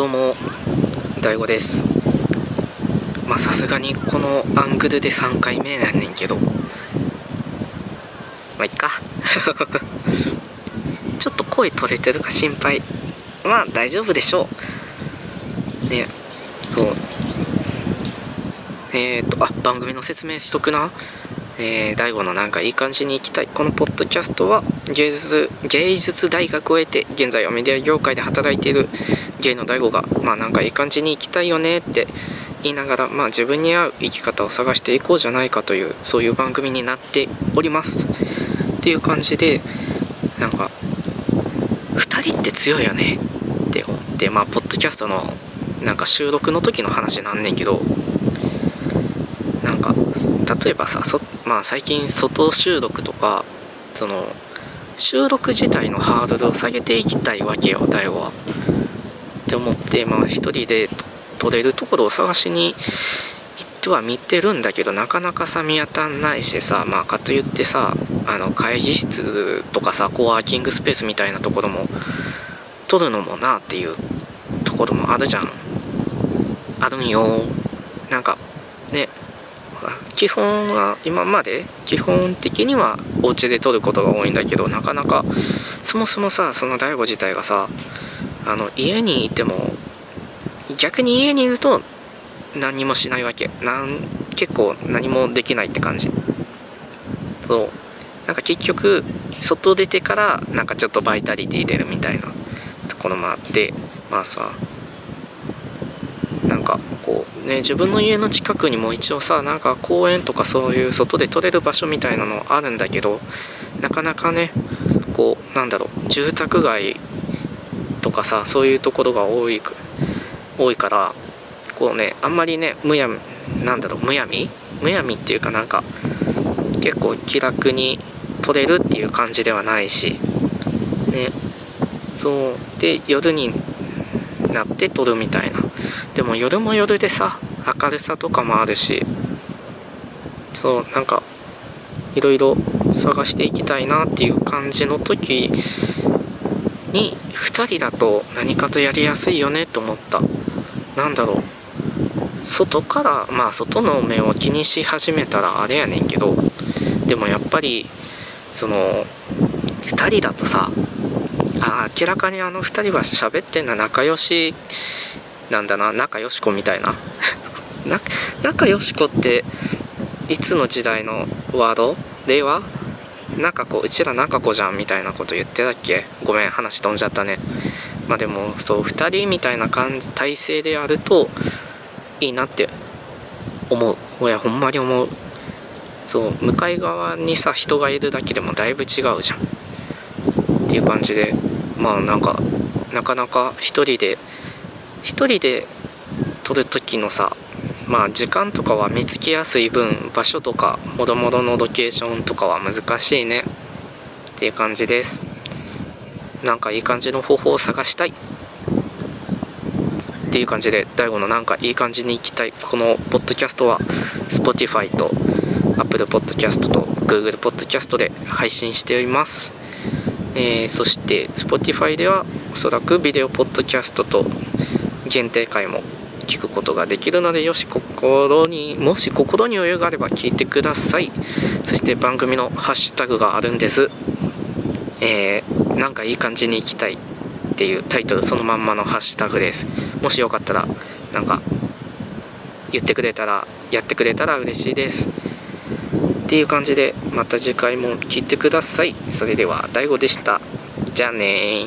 どうも、大悟です。まあさすがにこのアングルで3回目なんねんけど、まあいっか。ちょっと声取れてるか心配。まあ大丈夫でしょう。ね、そう。えっ、ー、と、あ、番組の説明しとくな。えー、大悟のなんかいい感じに行きたい。このポッドキャストは芸術、芸術大学を経て、現在はメディア業界で働いているゲイの大悟が、まあなんかいい感じに行きたいよねって言いながら、まあ自分に合う生き方を探していこうじゃないかという、そういう番組になっております。っていう感じで、なんか、2人って強いよねって思って、まあ、ポッドキャストのなんか収録の時の話なんねんけど、なんか、例えばさ、そまあ最近外収録とかその収録自体のハードルを下げていきたいわけよ大悟は。って思ってまあ一人で撮れるところを探しに行っては見てるんだけどなかなかさ見当たんないしさまあかといってさあの会議室とかさコワーキングスペースみたいなところも撮るのもなっていうところもあるじゃん。あるんよ。なんかね基本は今まで基本的にはお家で撮ることが多いんだけどなかなかそもそもさその DAIGO 自体がさあの家にいても逆に家にいると何もしないわけ。なん結構何もできないって感じ。そう。なんか結局外出てからなんかちょっとバイタリティ出るみたいな。ところもあってまあさなんかこうね自分の家の近くにも一応さなんか公園とかそういう外で撮れる場所みたいなのあるんだけどなかなかねこうなんだろう住宅街とかさそういうところが多い多いからこうねあんまりねむやみなんだろうむやみ？むやみっていうかなんか結構気楽に撮れるっていう感じではないしね。そう。で夜になって撮るみたいな。でも夜も夜でさ明るさとかもあるしそうなんかいろいろ探していきたいなっていう感じの時に2人だと何かとやりやすいよねと思った。なんだろう。外からまあ外の目を気にし始めたらあれやねんけどでもやっぱりその2人だとさあ明らかにあの2人は喋ってんのは仲良しなんだな仲良し子みたいな 仲良し子っていつの時代のワード？令和？なんかこううちら仲子じゃんみたいなこと言ってたっけ？ごめん話飛んじゃったね。まあでもそう2人みたいな体制でやるといいなって思う。いやほんまに思う。そう向かい側にさ人がいるだけでもだいぶ違うじゃん。っていう感じでまあなんかなかなか一人で一人で撮る時のさまあ時間とかは見つけやすい分場所とかもろもろのロケーションとかは難しいね。っていう感じです。なんかいい感じの方法を探したい。っていう感じで DAIGO のなんかいい感じに行きたい。このポッドキャストは Spotify と Apple Podcast と Google Podcast で配信しております。えー、そして Spotify ではおそらくビデオポッドキャストと限定回も聞くことができるのでよし心にもし心に余裕があれば聞いてください。そして番組のハッシュタグがあるんです。えー、なんかいい感じに行きたいっていうタイトルそのまんまのハッシュタグです。もしよかったらなんか言ってくれたらやってくれたら嬉しいです。っていう感じでまた次回も聞いてください。それでは DAIGO でした。じゃあね